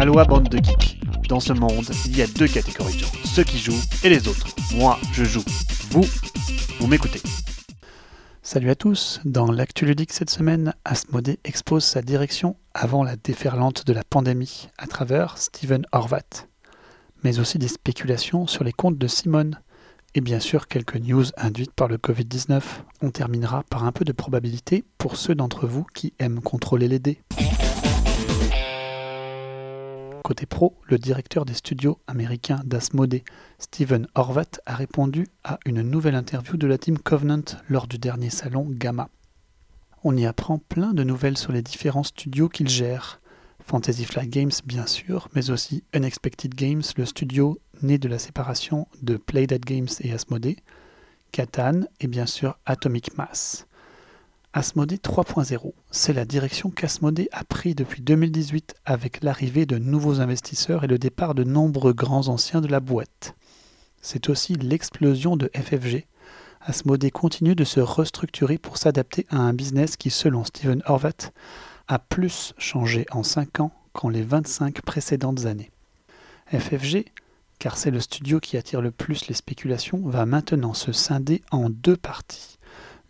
Aloha bande de geeks. Dans ce monde, il y a deux catégories de gens, ceux qui jouent et les autres. Moi, je joue. Vous, vous m'écoutez. Salut à tous, dans l'actu ludique cette semaine, Asmodée expose sa direction avant la déferlante de la pandémie à travers Steven Horvat, mais aussi des spéculations sur les comptes de Simone, et bien sûr quelques news induites par le Covid-19. On terminera par un peu de probabilité pour ceux d'entre vous qui aiment contrôler les dés. Côté pro, le directeur des studios américains d'Asmodée, Steven Horvath, a répondu à une nouvelle interview de la team Covenant lors du dernier salon Gamma. On y apprend plein de nouvelles sur les différents studios qu'il gère. Fantasy Flight Games bien sûr, mais aussi Unexpected Games, le studio né de la séparation de Playdead Games et Asmodée, Catan et bien sûr Atomic Mass. Asmodée 3.0, c'est la direction qu'Asmodée a pris depuis 2018 avec l'arrivée de nouveaux investisseurs et le départ de nombreux grands anciens de la boîte. C'est aussi l'explosion de FFG. Asmodée continue de se restructurer pour s'adapter à un business qui, selon Steven Horvath, a plus changé en 5 ans qu'en les 25 précédentes années. FFG, car c'est le studio qui attire le plus les spéculations, va maintenant se scinder en deux parties.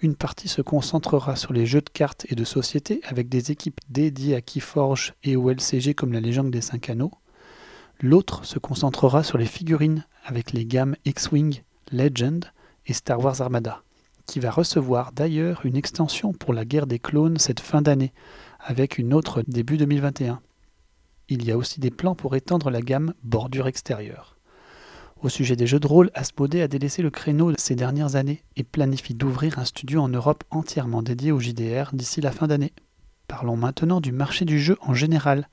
Une partie se concentrera sur les jeux de cartes et de société avec des équipes dédiées à Keyforge et au LCG comme la légende des 5 anneaux. L'autre se concentrera sur les figurines avec les gammes X-Wing, Legend et Star Wars Armada, qui va recevoir d'ailleurs une extension pour la guerre des clones cette fin d'année, avec une autre début 2021. Il y a aussi des plans pour étendre la gamme bordure extérieure. Au sujet des jeux de rôle, Asmodée a délaissé le créneau ces dernières années et planifie d'ouvrir un studio en Europe entièrement dédié au JDR d'ici la fin d'année. Parlons maintenant du marché du jeu en général.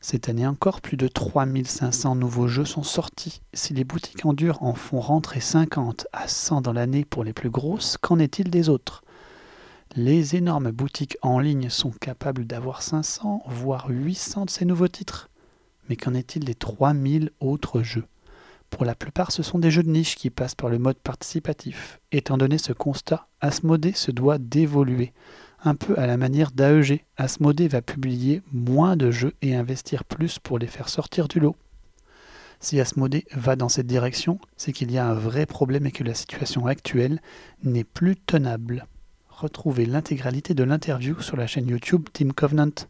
Cette année encore, plus de 3500 nouveaux jeux sont sortis. Si les boutiques en dur en font rentrer 50 à 100 dans l'année pour les plus grosses, qu'en est-il des autres? Les énormes boutiques en ligne sont capables d'avoir 500, voire 800 de ces nouveaux titres. Mais qu'en est-il des 3000 autres jeux? Pour la plupart, ce sont des jeux de niche qui passent par le mode participatif. Étant donné ce constat, Asmodée se doit d'évoluer. Un peu à la manière d'AEG, Asmodée va publier moins de jeux et investir plus pour les faire sortir du lot. Si Asmodée va dans cette direction, c'est qu'il y a un vrai problème et que la situation actuelle n'est plus tenable. Retrouvez l'intégralité de l'interview sur la chaîne YouTube Team Covenant.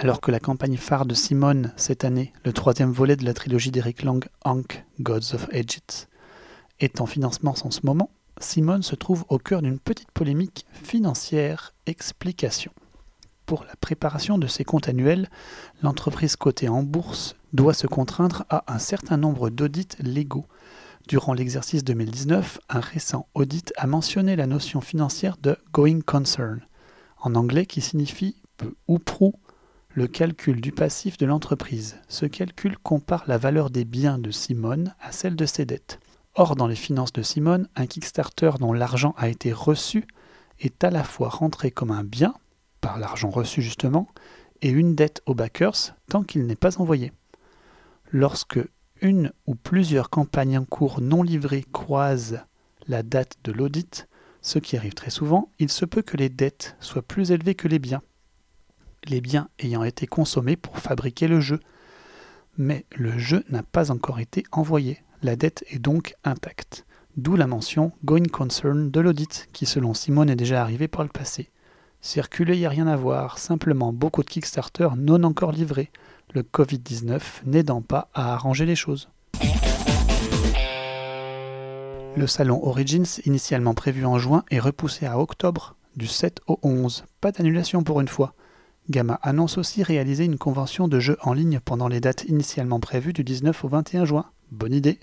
Alors que la campagne phare de Simone cette année, le troisième volet de la trilogie d'Eric Lang, Ankh, Gods of Egypt, est en financement en ce moment, Simone se trouve au cœur d'une petite polémique financière. Explication. Pour la préparation de ses comptes annuels, l'entreprise cotée en bourse doit se contraindre à un certain nombre d'audits légaux. Durant l'exercice 2019, un récent audit a mentionné la notion financière de going concern, en anglais qui signifie peu ou prou le calcul du passif de l'entreprise. Ce calcul compare la valeur des biens de Simone à celle de ses dettes. Or, dans les finances de Simone, un Kickstarter dont l'argent a été reçu est à la fois rentré comme un bien, par l'argent reçu justement, et une dette aux backers tant qu'il n'est pas envoyé. Lorsque une ou plusieurs campagnes en cours non livrées croisent la date de l'audit, ce qui arrive très souvent, il se peut que les dettes soient plus élevées que les biens les biens ayant été consommés pour fabriquer le jeu. Mais le jeu n'a pas encore été envoyé, la dette est donc intacte. D'où la mention Going Concern de l'audit, qui selon Simone est déjà arrivé par le passé. Circuler, il n'y a rien à voir, simplement beaucoup de Kickstarter non encore livrés, le Covid-19 n'aidant pas à arranger les choses. Le salon Origins, initialement prévu en juin, est repoussé à octobre, du 7 au 11. Pas d'annulation pour une fois. Gamma annonce aussi réaliser une convention de jeux en ligne pendant les dates initialement prévues du 19 au 21 juin. Bonne idée.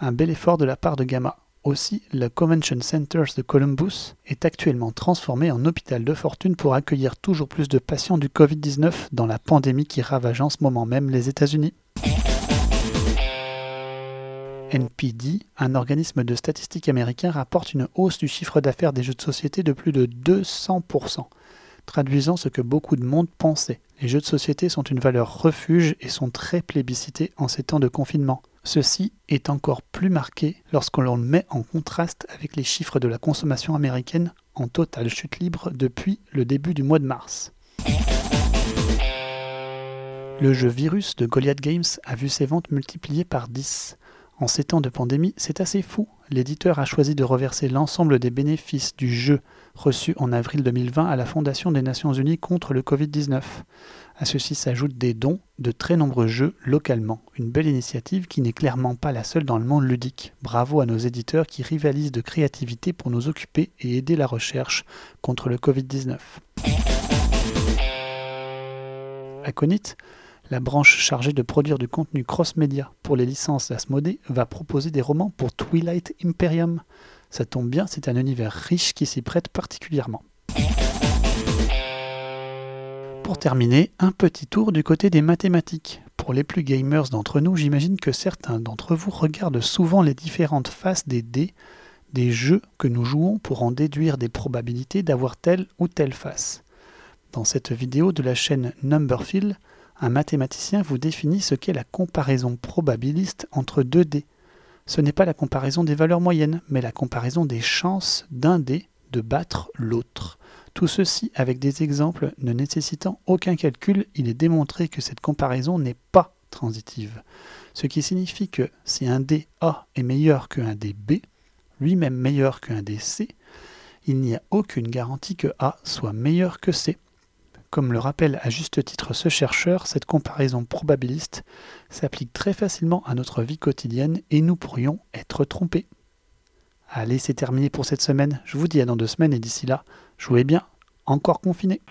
Un bel effort de la part de Gamma. Aussi, le Convention Centers de Columbus est actuellement transformé en hôpital de fortune pour accueillir toujours plus de patients du Covid-19 dans la pandémie qui ravage en ce moment même les États-Unis. NPD, un organisme de statistiques américain, rapporte une hausse du chiffre d'affaires des jeux de société de plus de 200% traduisant ce que beaucoup de monde pensait. Les jeux de société sont une valeur refuge et sont très plébiscités en ces temps de confinement. Ceci est encore plus marqué lorsqu'on le met en contraste avec les chiffres de la consommation américaine en totale chute libre depuis le début du mois de mars. Le jeu Virus de Goliath Games a vu ses ventes multipliées par 10. En ces temps de pandémie, c'est assez fou. L'éditeur a choisi de reverser l'ensemble des bénéfices du jeu reçus en avril 2020 à la Fondation des Nations Unies contre le Covid-19. À ceci s'ajoutent des dons de très nombreux jeux localement. Une belle initiative qui n'est clairement pas la seule dans le monde ludique. Bravo à nos éditeurs qui rivalisent de créativité pour nous occuper et aider la recherche contre le Covid-19. Aconite la branche chargée de produire du contenu cross-média pour les licences d'Asmodée va proposer des romans pour Twilight Imperium. Ça tombe bien, c'est un univers riche qui s'y prête particulièrement. Pour terminer, un petit tour du côté des mathématiques. Pour les plus gamers d'entre nous, j'imagine que certains d'entre vous regardent souvent les différentes faces des dés des jeux que nous jouons pour en déduire des probabilités d'avoir telle ou telle face. Dans cette vidéo de la chaîne Numberfield, un mathématicien vous définit ce qu'est la comparaison probabiliste entre deux dés. Ce n'est pas la comparaison des valeurs moyennes, mais la comparaison des chances d'un dé de battre l'autre. Tout ceci avec des exemples ne nécessitant aucun calcul, il est démontré que cette comparaison n'est pas transitive. Ce qui signifie que si un dé A est meilleur qu'un dé B, lui-même meilleur qu'un dé C, il n'y a aucune garantie que A soit meilleur que C. Comme le rappelle à juste titre ce chercheur, cette comparaison probabiliste s'applique très facilement à notre vie quotidienne et nous pourrions être trompés. Allez, c'est terminé pour cette semaine. Je vous dis à dans deux semaines et d'ici là, jouez bien, encore confiné.